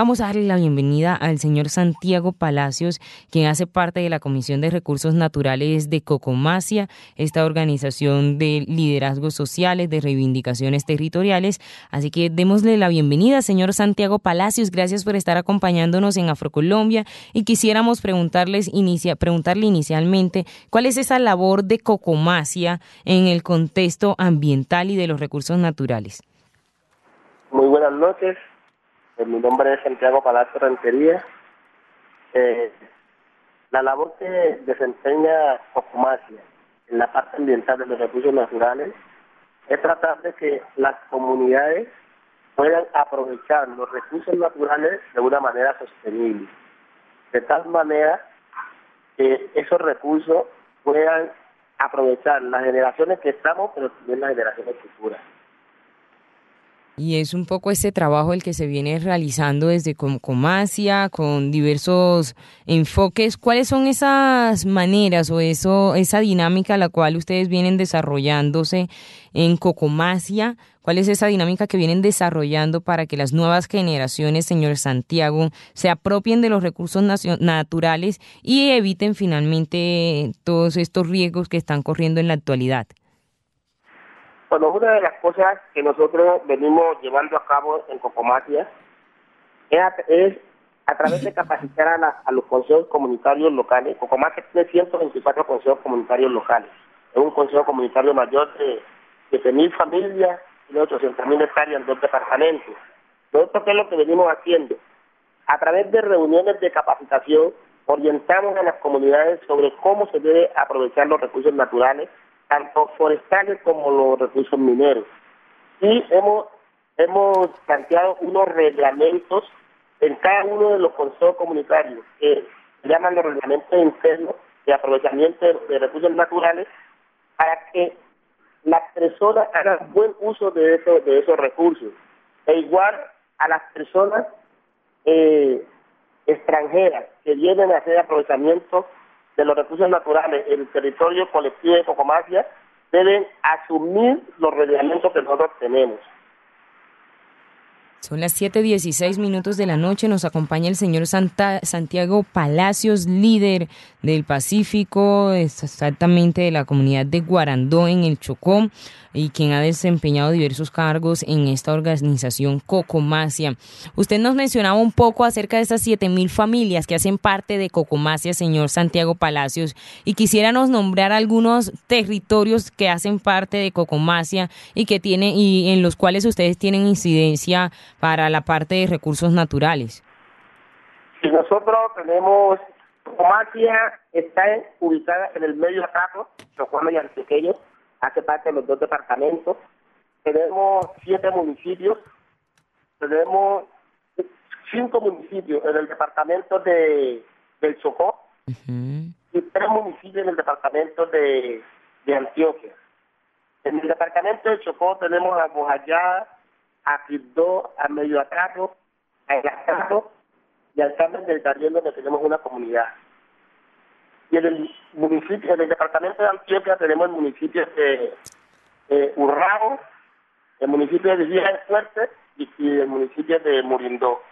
Vamos a darle la bienvenida al señor Santiago Palacios, quien hace parte de la Comisión de Recursos Naturales de Cocomacia, esta organización de liderazgos sociales, de reivindicaciones territoriales. Así que démosle la bienvenida, señor Santiago Palacios. Gracias por estar acompañándonos en Afrocolombia y quisiéramos preguntarles inicia, preguntarle inicialmente cuál es esa labor de Cocomacia en el contexto ambiental y de los recursos naturales. Muy buenas noches. Eh, mi nombre es Santiago Palacio Rentería. Eh, la labor que desempeña Cocomacia en la parte ambiental de los recursos naturales es tratar de que las comunidades puedan aprovechar los recursos naturales de una manera sostenible, de tal manera que esos recursos puedan aprovechar las generaciones que estamos, pero también las generaciones futuras. Y es un poco ese trabajo el que se viene realizando desde Comacia, con diversos enfoques. ¿Cuáles son esas maneras o eso, esa dinámica a la cual ustedes vienen desarrollándose en Cocomacia? ¿Cuál es esa dinámica que vienen desarrollando para que las nuevas generaciones, señor Santiago, se apropien de los recursos naturales y eviten finalmente todos estos riesgos que están corriendo en la actualidad? Bueno, una de las cosas que nosotros venimos llevando a cabo en Cocomacia es, a, través de capacitar a, los consejos comunitarios locales. Cocomacia tiene 124 consejos comunitarios locales. Es un consejo comunitario mayor de 7.000 familias y de 800.000 hectáreas en dos departamentos. Nosotros, ¿qué es lo que venimos haciendo? A través de reuniones de capacitación, orientamos a las comunidades sobre cómo se debe aprovechar los recursos naturales tanto forestales como los recursos mineros. Y hemos, hemos planteado unos reglamentos en cada uno de los consejos comunitarios que se llaman los reglamentos internos de aprovechamiento de, recursos naturales para que las personas hagan buen uso de, eso, de esos recursos. E igual a las personas eh, extranjeras que vienen a hacer aprovechamiento de los recursos naturales en el territorio colectivo de Cocomacia deben asumir los reglamentos que nosotros tenemos. Son las 7:16 minutos de la noche. Nos acompaña el señor Santa, Santiago Palacios, líder del Pacífico, exactamente de la comunidad de Guarandó en el Chocó y quien ha desempeñado diversos cargos en esta organización Cocomacia. Usted nos mencionaba un poco acerca de estas siete mil familias que hacen parte de Cocomacia, señor Santiago Palacios, y quisiéramos nombrar algunos territorios que hacen parte de Cocomacia y que tiene y en los cuales ustedes tienen incidencia para la parte de recursos naturales. Si nosotros tenemos Cocomacia está ubicada en el medio de Ataco, Chocuano y Antioqueño, hace parte de los dos departamentos. Tenemos siete municipios, tenemos cinco municipios en el departamento de del Chocó y tres municipios en el departamento de, Antioquia. En el departamento de Chocó tenemos a Mojayá, a Quibdó, a Medio Atrato, a El y al Carmen del Darién donde tenemos una comunidad. Y en el municipio, en el departamento de Antioquia tenemos el municipio de eh, Urrao, el municipio de Villa del Fuerte y, el municipio de Murindó.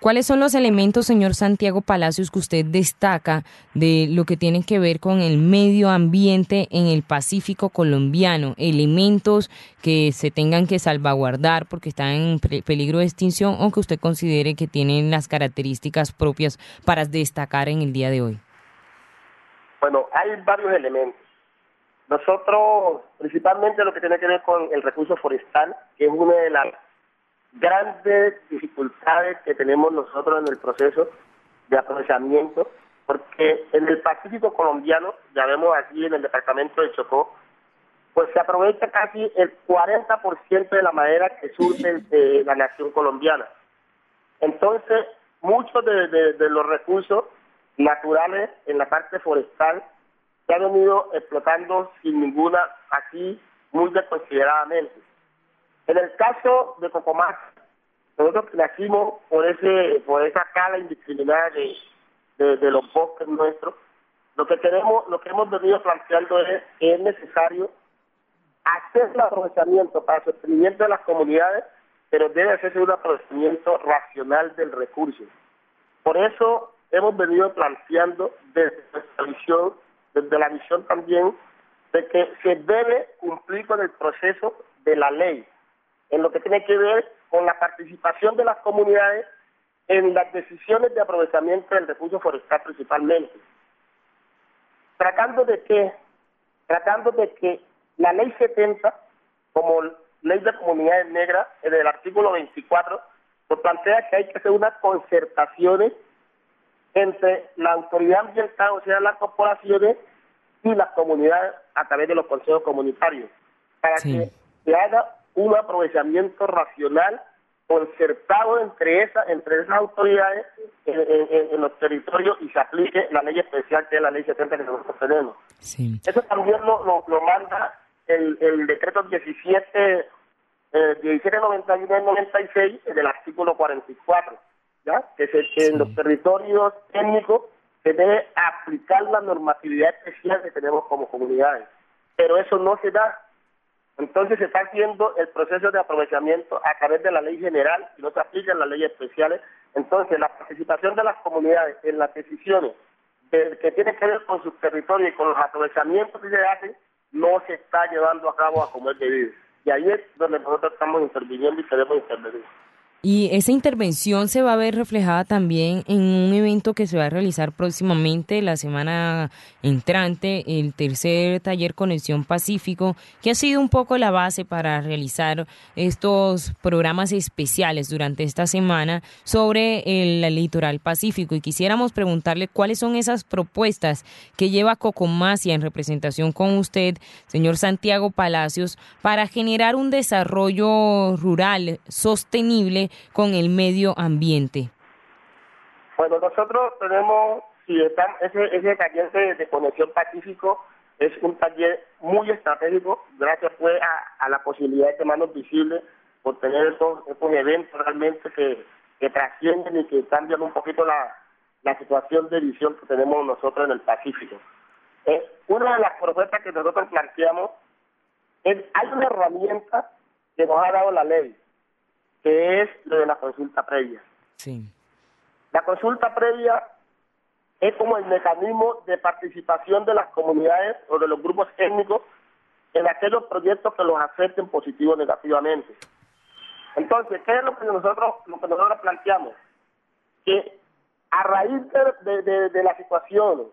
¿Cuáles son los elementos, señor Santiago Palacios, que usted destaca de lo que tiene que ver con el medio ambiente en el Pacífico colombiano? Elementos que se tengan que salvaguardar porque están en peligro de extinción o que usted considere que tienen las características propias para destacar en el día de hoy. Bueno, hay varios elementos. Nosotros, principalmente lo que tiene que ver con el recurso forestal, que es una de las grandes dificultades que tenemos nosotros en el proceso de aprovechamiento, porque en el Pacífico colombiano, ya vemos aquí en el departamento de Chocó, pues se aprovecha casi el 40% de la madera que surge de la nación colombiana. Entonces, muchos de los recursos naturales en la parte forestal se han venido explotando sin ninguna, aquí muy desconsideradamente. En el caso de Cocomás, nosotros nacimos por ese por esa cala indiscriminada de, de, los bosques nuestros. Lo que queremos, lo que hemos venido planteando es que es necesario hacer el aprovechamiento para sostenimiento de las comunidades pero debe hacerse un aprovechamiento racional del recurso. Por eso hemos venido planteando desde nuestra visión, desde la visión también de que se debe cumplir con el proceso de la ley, en lo que tiene que ver con la participación de las comunidades en las decisiones de aprovechamiento del recurso forestal principalmente. Tratando de que, tratando de que la ley 70, como ley de comunidades negras, en el artículo 24, nos plantea que hay que hacer unas concertaciones entre la autoridad ambiental, o sea, las corporaciones y las comunidades a través de los consejos comunitarios, para que se haga un aprovechamiento racional concertado entre esas entre esas autoridades en, los territorios y se aplique la ley especial que es la ley 70 que nosotros tenemos. Eso también lo, lo, manda el, el decreto 17 eh, 1791 del 96 del artículo 44, ¿ya? que, se, que en los territorios técnicos se debe aplicar la normatividad especial que tenemos como comunidades. Pero eso no se da entonces se está haciendo el proceso de aprovechamiento a través de la ley general y no se aplican las leyes especiales. Entonces la participación de las comunidades en las decisiones que tienen que ver con sus territorios y con los aprovechamientos que se hacen no se está llevando a cabo a como es debido. Y ahí es donde nosotros estamos interviniendo y queremos intervenir. Y esa intervención se va a ver reflejada también en un evento que se va a realizar próximamente la semana entrante, el tercer taller Conexión Pacífico, que ha sido un poco la base para realizar estos programas especiales durante esta semana sobre el litoral pacífico. Y quisiéramos preguntarle cuáles son esas propuestas que lleva Cocomasia en representación con usted, señor Santiago Palacios, para generar un desarrollo rural sostenible con el medio ambiente? Bueno, nosotros tenemos, si ese, ese taller de, conexión pacífico es un taller muy estratégico, gracias pues a, la posibilidad de manos visibles, por tener estos, eventos realmente que, que trascienden y que cambian un poquito la, la situación de visión que tenemos nosotros en el Pacífico. Eh, una de las propuestas que nosotros planteamos es, hay una herramienta que nos ha dado la ley, que es lo de la consulta previa. Sí. La consulta previa es como el mecanismo de participación de las comunidades o de los grupos étnicos en aquellos proyectos que los afecten positivo o negativamente. Entonces, ¿qué es lo que nosotros, lo que nosotros planteamos? Que a raíz de, de la situación,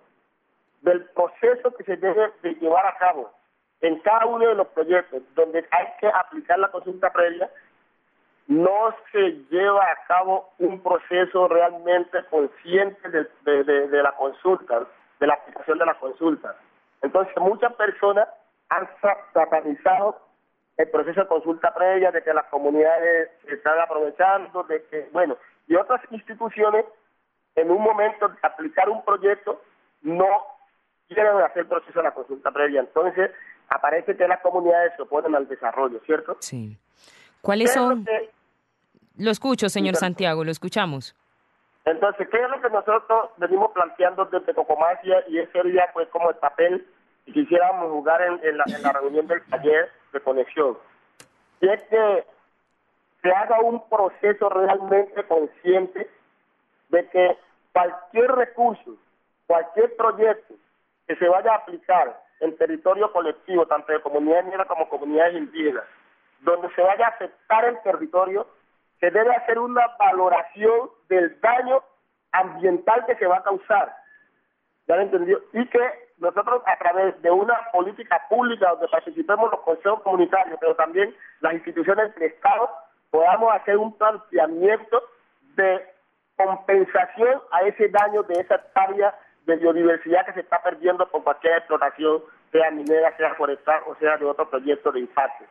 del proceso que se debe de llevar a cabo en cada uno de los proyectos donde hay que aplicar la consulta previa, no se lleva a cabo un proceso realmente consciente de, la consulta, de la aplicación de la consulta. Entonces muchas personas han satanizado el proceso de consulta previa, de que las comunidades se están aprovechando, de que, bueno, y otras instituciones en un momento de aplicar un proyecto no quieren hacer proceso de la consulta previa. Entonces aparece que las comunidades se oponen al desarrollo, ¿cierto? Sí. ¿Cuáles son? Lo escucho, señor Santiago, lo escuchamos. Entonces, ¿qué es lo que nosotros venimos planteando desde Tocomacia y ese sería pues como el papel que quisiéramos jugar en, la, reunión del taller de conexión? Y es que se haga un proceso realmente consciente de que cualquier recurso, cualquier proyecto que se vaya a aplicar en territorio colectivo, tanto de comunidades negras como comunidades indígenas, donde se vaya a afectar el territorio, se debe hacer una valoración del daño ambiental que se va a causar. ¿Ya lo entendió? Y que nosotros a través de una política pública donde participemos los consejos comunitarios, pero también las instituciones del Estado, podamos hacer un planteamiento de compensación a ese daño de esa hectárea de biodiversidad que se está perdiendo por cualquier explotación, sea minera, sea forestal o sea de otro proyecto de impacto.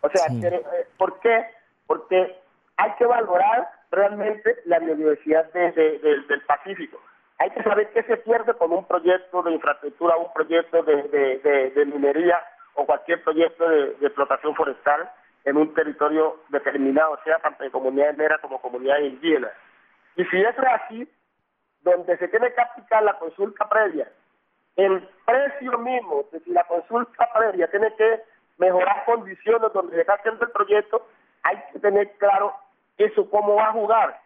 O sea, eh, ¿por qué? Porque hay que valorar realmente la biodiversidad del Pacífico. Hay que saber qué se pierde con un proyecto de infraestructura, un proyecto de, minería o cualquier proyecto de, explotación forestal en un territorio determinado, sea tanto de comunidades negras como comunidades indígenas. Y si eso es así, donde se tiene que aplicar la consulta previa, el precio mismo, de si la consulta previa tiene que mejorar condiciones donde se está haciendo el proyecto, hay que tener claro eso cómo va a jugar,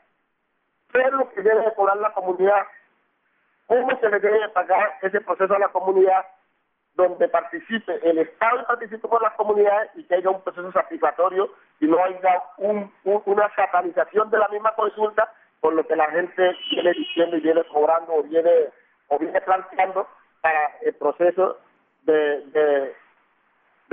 qué es lo que debe cobrar la comunidad, cómo se le debe pagar ese proceso a la comunidad donde participe el Estado y participe con las comunidades y que haya un proceso satisfactorio y no haya una satanización de la misma consulta por lo que la gente viene diciendo y viene cobrando o viene o viene planteando para el proceso de, de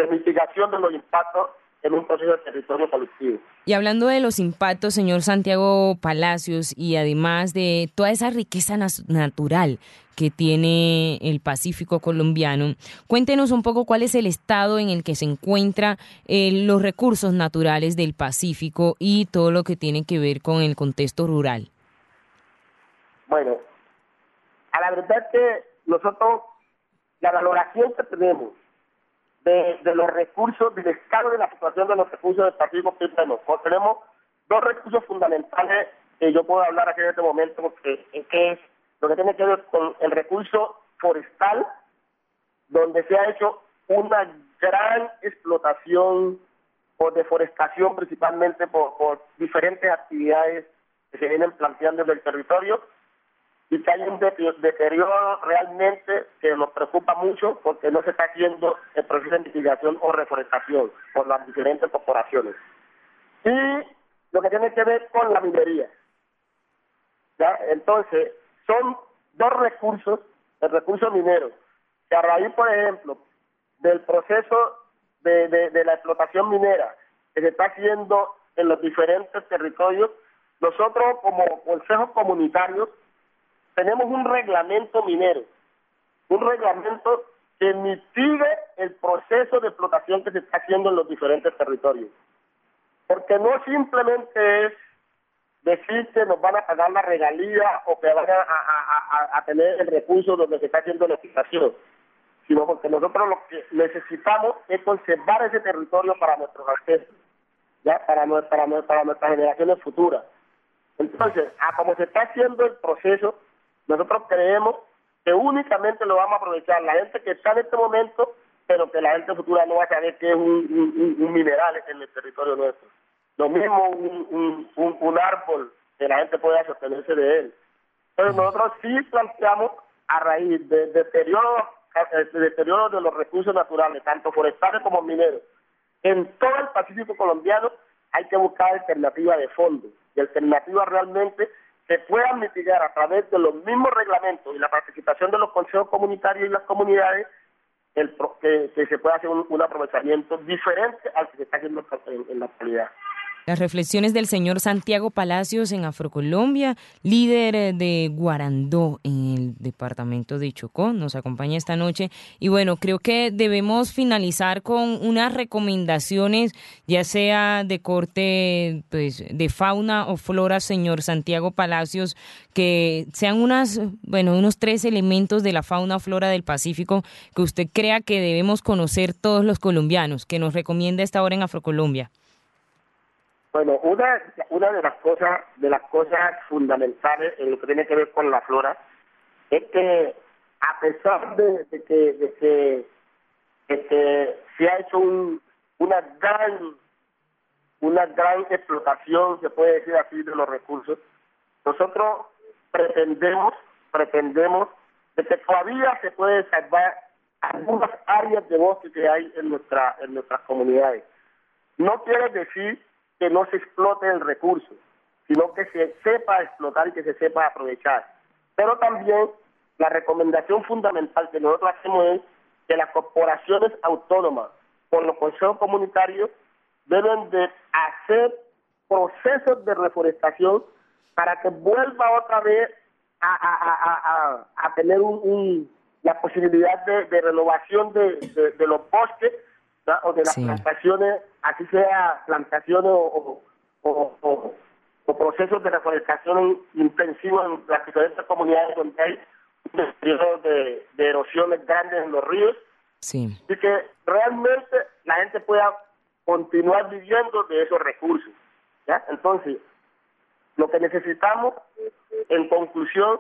mitigación de los impactos en un proceso de territorio colectivo. Y hablando de los impactos, señor Santiago Palacios, y además de toda esa riqueza natural que tiene el Pacífico colombiano, cuéntenos un poco cuál es el estado en el que se encuentran eh, los recursos naturales del Pacífico y todo lo que tiene que ver con el contexto rural. Bueno, a la verdad que nosotros, la valoración que tenemos de, los recursos, del estado de la situación de los recursos del Pacífico que tenemos. tenemos dos recursos fundamentales que yo puedo hablar aquí en este momento, porque que es lo que tiene que ver con el recurso forestal, donde se ha hecho una gran explotación o deforestación principalmente por, por diferentes actividades que se vienen planteando en el territorio y que hay un deterioro realmente que nos preocupa mucho porque no se está haciendo el proceso de mitigación o reforestación por las diferentes corporaciones. Y lo que tiene que ver con la minería. ¿ya? Entonces, son dos recursos, el recurso minero, que a raíz, por ejemplo, del proceso de, de la explotación minera que se está haciendo en los diferentes territorios, nosotros como consejos comunitarios tenemos un reglamento minero, un reglamento que mitigue el proceso de explotación que se está haciendo en los diferentes territorios. Porque no simplemente es decir que nos van a pagar la regalía o que van a, tener el recurso donde se está haciendo la explotación, sino porque nosotros lo que necesitamos es conservar ese territorio para nuestros ancestros, ya para, para, nuestras generaciones futuras. Entonces, a como se está haciendo el proceso, nosotros creemos que únicamente lo vamos a aprovechar la gente que está en este momento, pero que la gente futura no va a saber que es un, mineral en el territorio nuestro. Lo mismo un, árbol que la gente pueda sostenerse de él. Pero nosotros sí planteamos a raíz del deterioro, deterioro de los recursos naturales, tanto forestales como mineros, en todo el Pacífico colombiano hay que buscar alternativas de fondo y alternativas realmente se puedan mitigar a través de los mismos reglamentos y la participación de los consejos comunitarios y las comunidades, el, que, se pueda hacer un, aprovechamiento diferente al que está haciendo en la actualidad. Las reflexiones del señor Santiago Palacios en Afrocolombia, líder eh, de Guarandó en departamento de Chocó, nos acompaña esta noche. Y bueno, creo que debemos finalizar con unas recomendaciones, ya sea de corte pues, de fauna o flora, señor Santiago Palacios, que sean unas, bueno, unos tres elementos de la fauna o flora del Pacífico que usted crea que debemos conocer todos los colombianos, que nos recomienda esta hora en Afrocolombia. Bueno, una, una de las cosas de las cosas fundamentales en lo que tiene que ver con la flora es que a pesar de, que, de que, se ha hecho una gran una gran explotación, se puede decir así, de los recursos, nosotros pretendemos pretendemos de que todavía se puede salvar algunas áreas de bosque que hay en nuestra en nuestras comunidades. No quiere decir que no se explote el recurso, sino que se sepa explotar y que se sepa aprovechar. Pero también la recomendación fundamental que nosotros hacemos es que las corporaciones autónomas con los consejos comunitarios deben de hacer procesos de reforestación para que vuelva otra vez a, tener un, la posibilidad de, renovación de los bosques o de las plantaciones, así sea plantaciones o, procesos de reforestación intensivos en las diferentes comunidades donde hay periodos de, erosiones grandes en los ríos. Sí. Y que realmente la gente pueda continuar viviendo de esos recursos. ¿ya? Entonces, lo que necesitamos, en conclusión,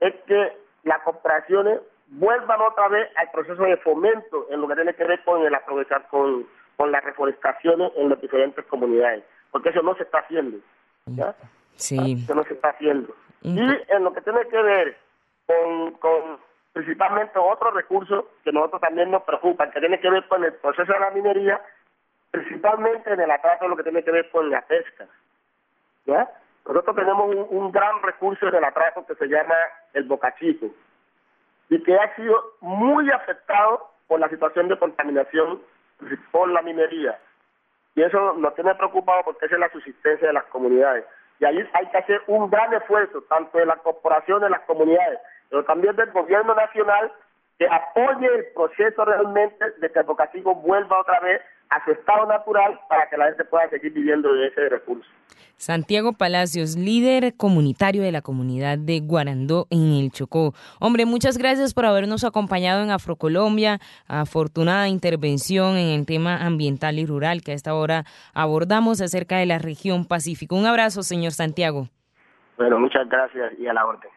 es que las cooperaciones vuelvan otra vez al proceso de fomento en lo que tiene que ver con el aprovechar con, con las reforestaciones en las diferentes comunidades. porque eso no se está haciendo. ¿Ya? Sí. Eso no se está haciendo. Y en lo que tiene que ver con, con principalmente otros recursos que nosotros también nos preocupan, que tiene que ver con el proceso de la minería, principalmente en el atraso de lo que tiene que ver con la pesca. ¿ya? Nosotros tenemos un, un gran recurso en el atraso que se llama el bocachico y que ha sido muy afectado por la situación de contaminación por la minería. Y eso nos tiene preocupado porque esa es la subsistencia de las comunidades. Y ahí hay que hacer un gran esfuerzo, tanto de las corporaciones, de las comunidades, pero también del gobierno nacional, que apoye el proceso realmente de que el Bocatico vuelva otra vez a su estado natural para que la gente pueda seguir viviendo de ese recurso. Santiago Palacios, líder comunitario de la comunidad de Guarandó en el Chocó. Hombre, muchas gracias por habernos acompañado en Afrocolombia. Afortunada intervención en el tema ambiental y rural que a esta hora abordamos acerca de la región Pacífico. Un abrazo, señor Santiago. Bueno, muchas gracias y a la orden.